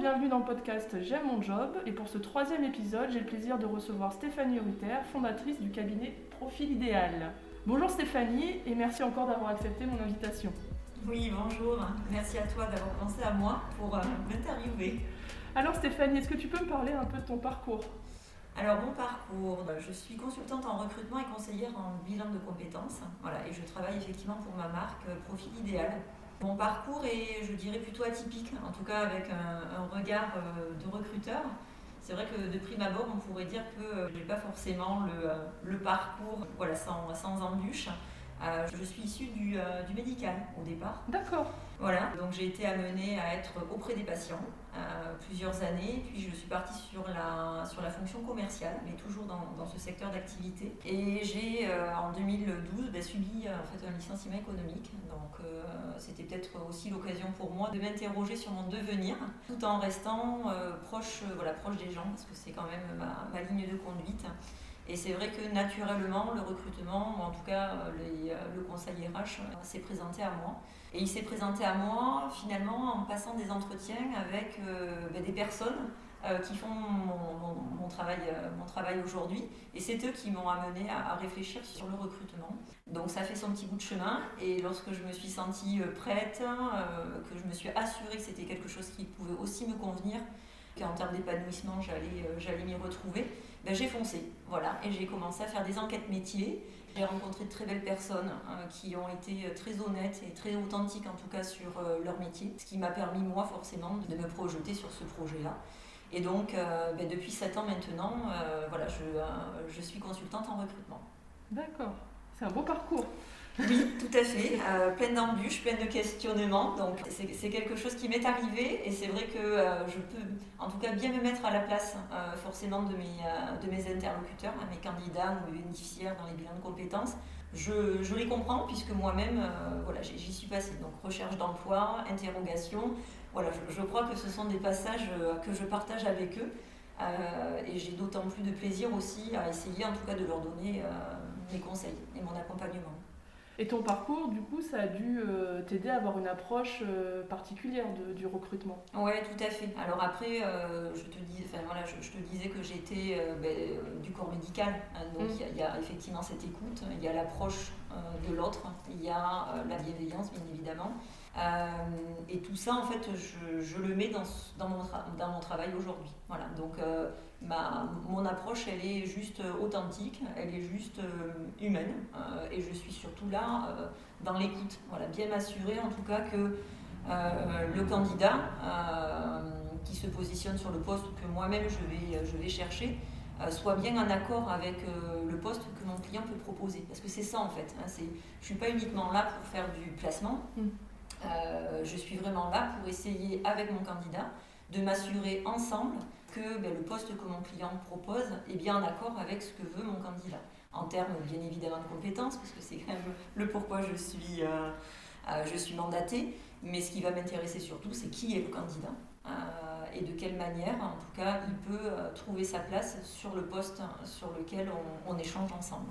bienvenue dans le podcast J'aime mon job et pour ce troisième épisode, j'ai le plaisir de recevoir Stéphanie Rutter, fondatrice du cabinet Profil Idéal. Bonjour Stéphanie et merci encore d'avoir accepté mon invitation. Oui, bonjour. Merci à toi d'avoir pensé à moi pour euh, m'interviewer. Alors Stéphanie, est-ce que tu peux me parler un peu de ton parcours? Alors mon parcours, je suis consultante en recrutement et conseillère en bilan de compétences. Voilà, et je travaille effectivement pour ma marque euh, Profil Idéal. Mon parcours est, je dirais, plutôt atypique, en tout cas avec un, regard euh, de recruteur. C'est vrai que de prime abord, on pourrait dire que euh, je n'ai pas forcément le, parcours voilà, sans, embûche. Euh, je suis issue euh, du, médical au départ. D'accord. Voilà, donc j'ai été amenée à être auprès des patients euh, plusieurs années, puis je suis partie sur la, sur la fonction commerciale, mais toujours dans, dans ce secteur d'activité. Et j'ai en 2012 ben, subi en fait, un licenciement économique, donc c'était peut-être aussi l'occasion pour moi de m'interroger sur mon devenir, tout en restant proche, voilà, proche des gens, parce que c'est quand même ma, ligne de conduite. Et c'est vrai que naturellement, le recrutement, ou en tout cas euh, euh, le conseil RH, euh, s'est présenté à moi. Et il s'est présenté à moi finalement en passant des entretiens avec ben, des personnes qui font mon, travail, mon travail aujourd'hui. Et c'est eux qui m'ont amené à, réfléchir sur le recrutement. Donc ça fait son petit bout de chemin. Et lorsque je me suis sentie prête, que je me suis assurée que c'était quelque chose qui pouvait aussi me convenir, qu'en termes d'épanouissement, j'allais, j'allais m'y retrouver, ben, j'ai foncé, voilà, et j'ai commencé à faire des enquêtes métiers. J'ai rencontré de très belles personnes hein, qui ont été euh, très honnêtes et très authentiques en tout cas sur euh, leur métier, ce qui m'a permis moi forcément de me projeter sur ce projet-là. Et donc euh, ben, depuis 7 ans maintenant, voilà, je, je suis consultante en recrutement. D'accord, c'est un beau parcours. Oui, tout à fait. Euh, pleine d'embûches, pleine de questionnements. Donc c'est quelque chose qui m'est arrivé et c'est vrai que euh, je peux en tout cas bien me mettre à la place euh, forcément de mes, de mes interlocuteurs, mes candidats ou mes bénéficiaires dans les bilans de compétences. Je, je les comprends puisque moi-même, voilà, j'y suis passée. Donc recherche d'emploi, interrogation. Voilà, je, je, crois que ce sont des passages que je partage avec eux. et j'ai d'autant plus de plaisir aussi à essayer en tout cas de leur donner mes conseils et mon accompagnement. Et ton parcours, du coup, ça a dû euh, t'aider à avoir une approche euh, particulière du recrutement. Oui, tout à fait. Alors après, euh, je, te dis, voilà, je, te disais que j'étais ben, du corps médical. Hein, donc mm. il y, a effectivement cette écoute, il y a l'approche de l'autre, il y a la bienveillance, bien évidemment. et tout ça, en fait, je, le mets dans, dans, mon, dans mon travail aujourd'hui. Voilà. Donc ma, mon approche, elle est juste euh, authentique, elle est juste euh, humaine, euh, et je suis surtout là dans l'écoute. Voilà, bien m'assurer en tout cas que le candidat qui se positionne sur le poste que moi-même je vais, je vais chercher soit bien en accord avec le poste que mon client peut proposer. Parce que c'est ça en fait. Hein, je ne suis pas uniquement là pour faire du placement. Mm. je suis vraiment là pour essayer avec mon candidat de m'assurer ensemble que ben, le poste que mon client propose est bien en accord avec ce que veut mon candidat. En termes bien évidemment de compétences, parce que c'est quand même le pourquoi je suis, euh, euh, je suis mandatée, mais ce qui va m'intéresser surtout, c'est qui est le candidat euh, et de quelle manière, en tout cas, il peut trouver sa place sur le poste sur lequel on échange ensemble.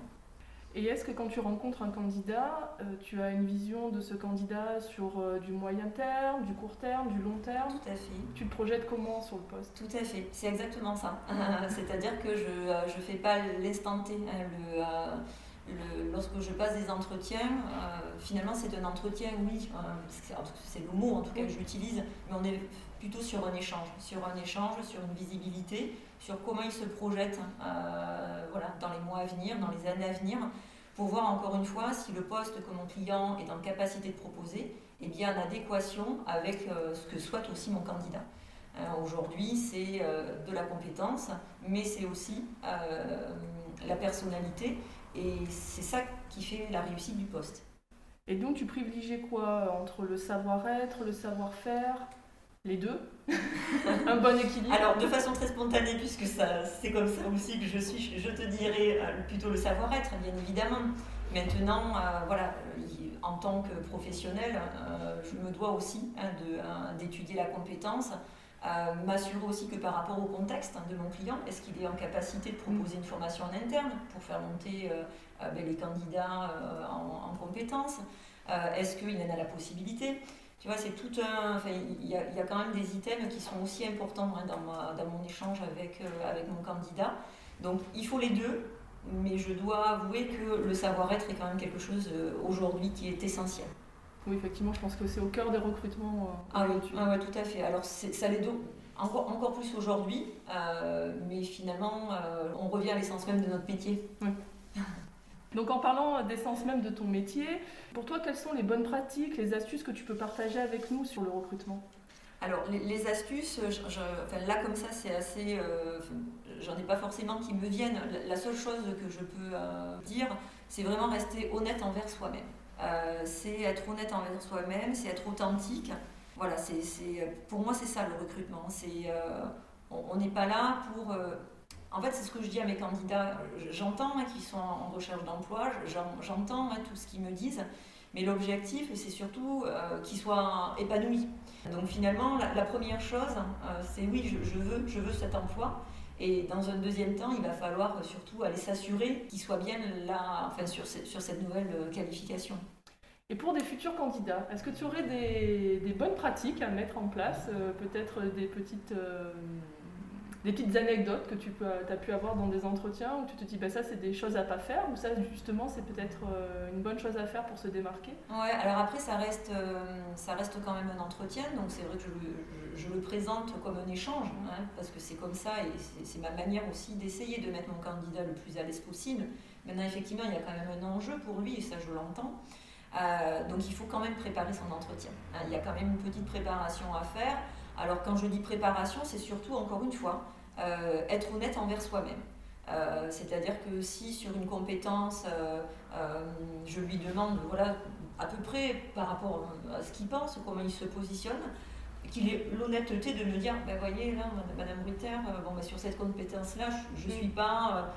Et est-ce que quand tu rencontres un candidat, euh, tu as une vision de ce candidat sur euh, du moyen terme, du court terme, du long terme? Tout à fait. Tu te projettes comment sur le poste? Tout à fait, c'est exactement ça. C'est-à-dire que je ne euh, fais pas l'instant T. Hein, le, lorsque je passe des entretiens, finalement c'est un entretien, oui, c'est le mot en tout cas que j'utilise, mais on est plutôt sur un échange, sur un échange, sur une visibilité, sur comment il se projette euh, voilà, dans les mois à venir, dans les années à venir, pour voir encore une fois si le poste que mon client est en capacité de proposer est bien en adéquation avec euh, ce que souhaite aussi mon candidat. Euh, aujourd'hui, c'est de la compétence, mais c'est aussi la personnalité, et c'est ça qui fait la réussite du poste. Et donc, tu privilégies quoi entre le savoir-être, le savoir-faire les deux Un bon équilibre Alors, de façon très spontanée, puisque c'est comme ça aussi que je suis, je te dirais euh, plutôt le savoir-être, bien évidemment. Maintenant, euh, voilà, en tant que professionnel, euh, je me dois aussi hein, d'étudier la compétence, m'assurer aussi que par rapport au contexte de mon client, est-ce qu'il est en capacité de proposer une formation en interne pour faire monter ben, les candidats en, en compétences? Est-ce qu'il en a la possibilité? C'est tout un. Il y a, quand même des items qui sont aussi importants hein, dans, mon échange avec, avec mon candidat. Donc, il faut les deux, mais je dois avouer que le savoir-être est quand même quelque chose aujourd'hui qui est essentiel. Oui, effectivement, je pense que c'est au cœur des recrutements. ah, oui, ah tout à fait. Alors, ça l'est encore, encore plus aujourd'hui, euh, mais finalement, euh, on revient à l'essence même de notre métier. Oui. Donc en parlant d'essence même de ton métier, pour toi, quelles sont les bonnes pratiques, les astuces que tu peux partager avec nous sur le recrutement? Alors, les, astuces, enfin, là comme ça, c'est assez. Euh, j'en ai pas forcément qui me viennent. La, seule chose que je peux dire, c'est vraiment rester honnête envers soi-même. C'est être honnête envers soi-même, c'est être authentique. Voilà, c'est, pour moi, c'est ça le recrutement. Euh, on n'est pas là pour. Euh, en fait, c'est ce que je dis à mes candidats. J'entends hein, qu'ils sont en recherche d'emploi, j'entends hein, tout ce qu'ils me disent, mais l'objectif, c'est surtout euh, qu'ils soient épanouis. Donc finalement, la, première chose, c'est oui, je, veux, je veux cet emploi. Et dans un deuxième temps, il va falloir surtout aller s'assurer qu'ils soient bien là, enfin, sur, sur cette nouvelle qualification. Et pour des futurs candidats, est-ce que tu aurais des, des, bonnes pratiques à mettre en place euh, Peut-être des petites, euh, des petites anecdotes que tu peux, as pu avoir dans des entretiens où tu te dis bah, ça c'est des choses à pas faire ou ça justement c'est peut-être euh, une bonne chose à faire pour se démarquer? Ouais, alors après ça reste, ça reste quand même un entretien donc c'est vrai que je, je, le présente comme un échange hein, parce que c'est comme ça et c'est ma manière aussi d'essayer de mettre mon candidat le plus à l'aise possible. Maintenant effectivement il y a quand même un enjeu pour lui et ça je l'entends. Euh, donc il faut quand même préparer son entretien. Hein, il y a quand même une petite préparation à faire. Alors quand je dis préparation, c'est surtout, encore une fois, euh, être honnête envers soi-même. Euh, c'est-à-dire que si sur une compétence, je lui demande voilà, à peu près par rapport à ce qu'il pense, comment il se positionne, qu'il ait l'honnêteté de me dire, ben voyez là, Madame Rutter, bon, ben, sur cette compétence-là, je ne suis pas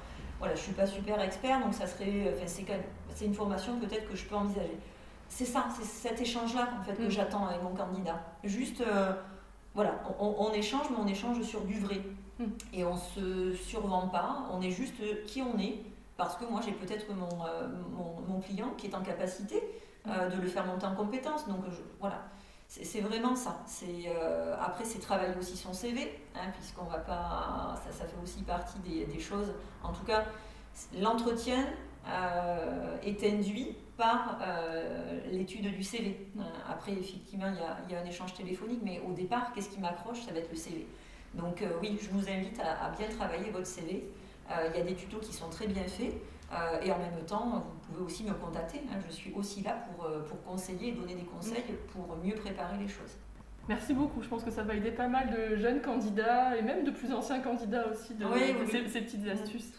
voilà, je suis pas super expert, donc ça serait, enfin, c'est une formation peut-être que je peux envisager. C'est ça, c'est cet échange-là en fait que mm. j'attends avec mon candidat. Juste, euh, voilà, on, échange, mais on échange sur du vrai. Mm. Et on se survend pas, on est juste qui on est, parce que moi j'ai peut-être mon, euh, mon, client qui est en capacité euh, de le faire monter en compétence. Donc voilà, c'est vraiment ça. C'est euh, après c'est travailler aussi son CV, hein, puisqu'on va pas, ça, ça, fait aussi partie des, des choses. En tout cas, l'entretien est induit par euh, l'étude du CV. après, effectivement, il y, a, il y, a, un échange téléphonique, mais au départ, qu'est-ce qui m'accroche Ça va être le CV. Donc oui, je vous invite à, à bien travailler votre CV. il y a des tutos qui sont très bien faits. Euh, et en même temps, vous pouvez aussi me contacter. Hein. je suis aussi là pour, euh, pour conseiller et donner des conseils pour mieux préparer les choses. Merci beaucoup. Je pense que ça va aider pas mal de jeunes candidats et même de plus anciens candidats aussi de, ces, petites astuces.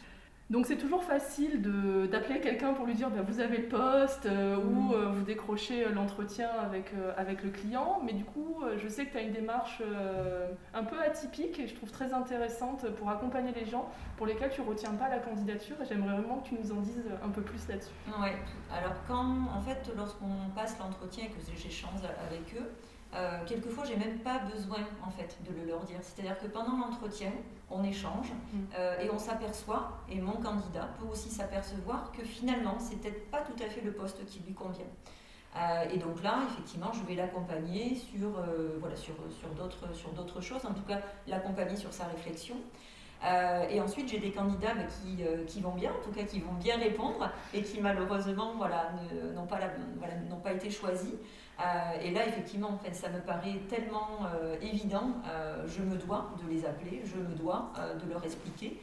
Donc c'est toujours facile d'appeler quelqu'un pour lui dire bah, vous avez le poste euh, ou mm. euh, vous décrochez l'entretien avec, euh, avec le client. Mais du coup, je sais que tu as une démarche un peu atypique et je trouve très intéressante pour accompagner les gens pour lesquels tu ne retiens pas la candidature. Et j'aimerais vraiment que tu nous en dises un peu plus là-dessus. Oui, alors quand en fait lorsqu'on passe l'entretien et que j'échange avec eux, euh, quelquefois, j'ai même pas besoin en fait de le leur dire. C'est-à-dire que pendant l'entretien, on échange mm. euh, et on s'aperçoit, et mon candidat peut aussi s'apercevoir que finalement, c'est peut-être pas tout à fait le poste qui lui convient. Euh, et donc là, effectivement, je vais l'accompagner sur, voilà, sur, sur, d'autres, sur d'autres choses, en tout cas l'accompagner sur sa réflexion. et ensuite, j'ai des candidats bah, qui, qui, vont bien, en tout cas qui vont bien répondre et qui malheureusement voilà, n'ont, pas voilà, n'ont pas été choisis. Euh, et là, effectivement, ça me paraît tellement euh, évident, euh, je me dois de les appeler, je me dois de leur expliquer,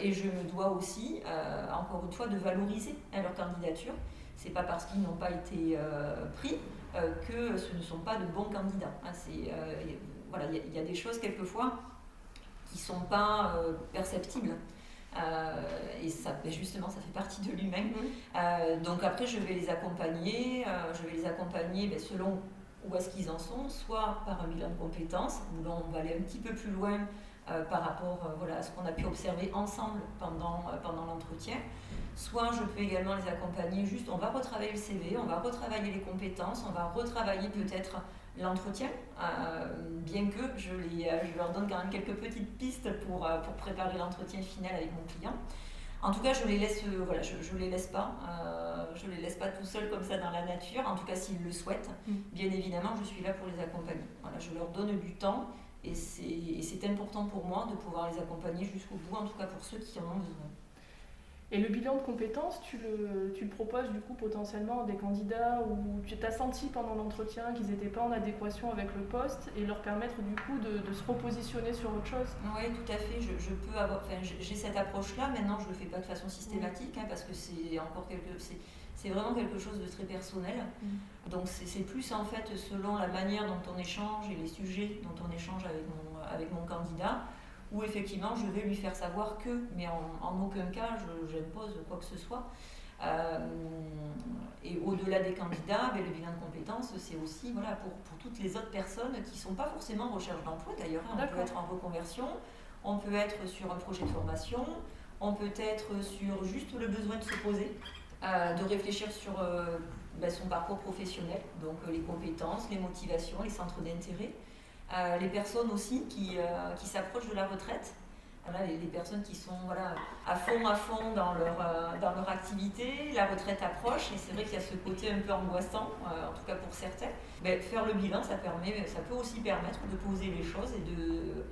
et je me dois aussi, encore une fois, de valoriser hein, leur candidature. C'est pas parce qu'ils n'ont pas été pris que ce ne sont pas de bons candidats. Hein. voilà, il y, a des choses quelquefois qui ne sont pas perceptibles. Euh, et ça, ben justement, ça fait partie de lui-même. Mhm. Euh, donc après, je vais les accompagner. Euh, je vais les accompagner ben, selon où est-ce qu'ils en sont, soit par un bilan de compétences, où là on va aller un petit peu plus loin par rapport voilà, à ce qu'on a pu observer ensemble pendant, pendant l'entretien. Soit je peux également les accompagner juste, on va retravailler le CV, on va retravailler les compétences, on va retravailler peut-être l'entretien, euh, bien que je, les, euh, je, leur donne quand même quelques petites pistes pour, euh, pour préparer l'entretien final avec mon client. En tout cas, je les laisse, voilà, je, je les laisse pas. je les laisse pas tout seuls comme ça dans la nature. En tout cas, s'ils le souhaitent, mm. bien évidemment, je suis là pour les accompagner. Voilà, je leur donne du temps et c'est important pour moi de pouvoir les accompagner jusqu'au bout, en tout cas pour ceux qui en ont besoin. Et le bilan de compétences, tu le, tu le proposes du coup potentiellement à des candidats où tu t'as senti pendant l'entretien qu'ils n'étaient pas en adéquation avec le poste et leur permettre du coup de, de se repositionner sur autre chose? Oui, tout à fait. Je, je peux avoir, enfin, j'ai cette approche-là. Maintenant, je ne le fais pas de façon systématique hein, parce que c'est encore quelque, c'est vraiment quelque chose de très personnel. Mm. Donc c'est plus en fait selon la manière dont on échange et les sujets dont on échange avec mon, avec mon candidat où effectivement je vais lui faire savoir que, mais en, aucun cas je j'impose quoi que ce soit. Euh, et au-delà des candidats, ben, le bilan de compétences, c'est aussi voilà, pour, pour, toutes les autres personnes qui ne sont pas forcément en recherche d'emploi d'ailleurs. Hein. On peut être en reconversion, on peut être sur un projet de formation, on peut être sur juste le besoin de se poser, euh, de réfléchir sur euh, ben, son parcours professionnel, donc les compétences, les motivations, les centres d'intérêt. Euh, les personnes aussi qui, euh, qui s'approchent de la retraite. Voilà, les, personnes qui sont voilà, à fond, à fond dans leur, euh, dans leur activité, la retraite approche, et c'est vrai qu'il y a ce côté un peu angoissant, en tout cas pour certains. Mais faire le bilan, ça, permet, ça peut aussi permettre de poser les choses et de,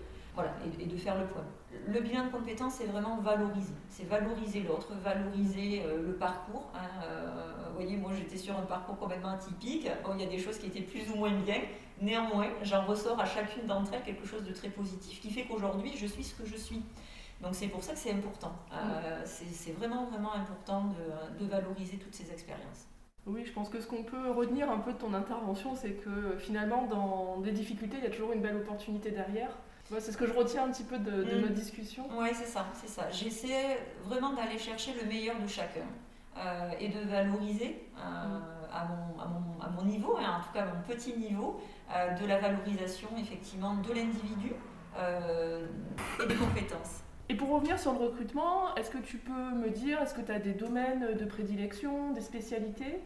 voilà, et, de faire le point. Le bilan de compétences, c'est vraiment valoriser. C'est valoriser l'autre, valoriser le parcours. Hein, vous voyez, moi j'étais sur un parcours complètement atypique. Bon, il y a des choses qui étaient plus ou moins bien, Néanmoins, j'en ressors à chacune d'entre elles quelque chose de très positif qui fait qu'aujourd'hui, je suis ce que je suis. Donc c'est pour ça que c'est important. Euh, c'est vraiment, vraiment important de, valoriser toutes ces expériences. Oui, je pense que ce qu'on peut retenir un peu de ton intervention, c'est que finalement, dans des difficultés, il y a toujours une belle opportunité derrière. C'est ce que je retiens un petit peu de, de mm. notre discussion. Oui, c'est ça, c'est ça. J'essaie vraiment d'aller chercher le meilleur de chacun euh, et de valoriser euh, à, mon, à, mon, à, mon, niveau, et en tout cas à mon petit niveau, euh, de la valorisation effectivement de l'individu et des compétences. Et pour revenir sur le recrutement, est-ce que tu peux me dire, est-ce que tu as des domaines de prédilection, des spécialités?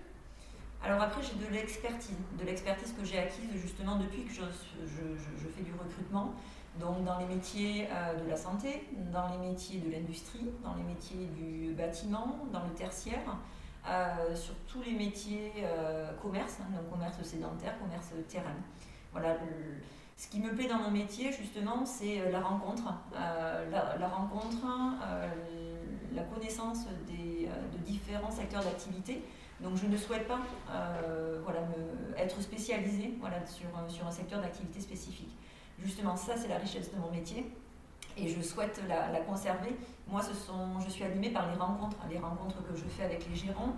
Alors après, j'ai de l'expertise, de l'expertise que j'ai acquise justement depuis que je, je, fais du recrutement, donc dans les métiers euh, de la santé, dans les métiers de l'industrie, dans les métiers du bâtiment, dans le tertiaire, euh, sur tous les métiers euh, commerce, hein, donc commerce sédentaire, commerce terrain. Voilà, ce qui me plaît dans mon métier, justement, c'est euh, la rencontre. La, rencontre, la connaissance des, de différents secteurs d'activité. Donc je ne souhaite pas voilà, être spécialisée voilà, sur un secteur d'activité spécifique. Justement, ça, c'est la richesse de mon métier et je souhaite la, conserver. Moi, je suis animée par les rencontres, les rencontres que je fais avec les gérants.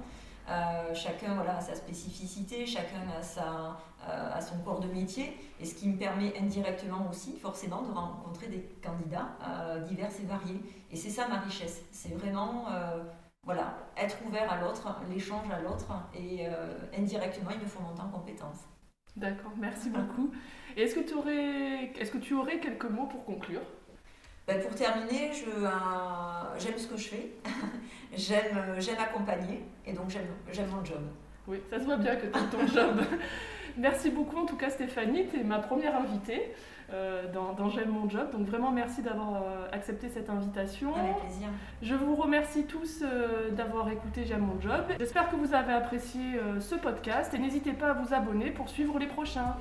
Euh, chacun voilà, a sa spécificité, chacun a, euh, son corps de métier, et ce qui me permet indirectement aussi, forcément, de rencontrer des candidats euh, divers et variés. Et c'est ça ma richesse, c'est vraiment voilà, être ouvert à l'autre, l'échange à l'autre, et indirectement, il me faut monter en compétences. D'accord, merci beaucoup. Et est-ce que, tu aurais, est-ce que tu aurais quelques mots pour conclure? Bah, pour terminer, euh, j'aime ce que je fais, j'aime, euh, j'aime accompagner et donc j'aime, j'aime mon job. Oui, ça se voit bien que tu ton job. merci beaucoup en tout cas Stéphanie, tu es ma première invitée euh, dans, J'aime mon job. Donc vraiment merci d'avoir accepté cette invitation. Avec plaisir. Je vous remercie tous d'avoir écouté J'aime mon job. J'espère que vous avez apprécié ce podcast et n'hésitez pas à vous abonner pour suivre les prochains.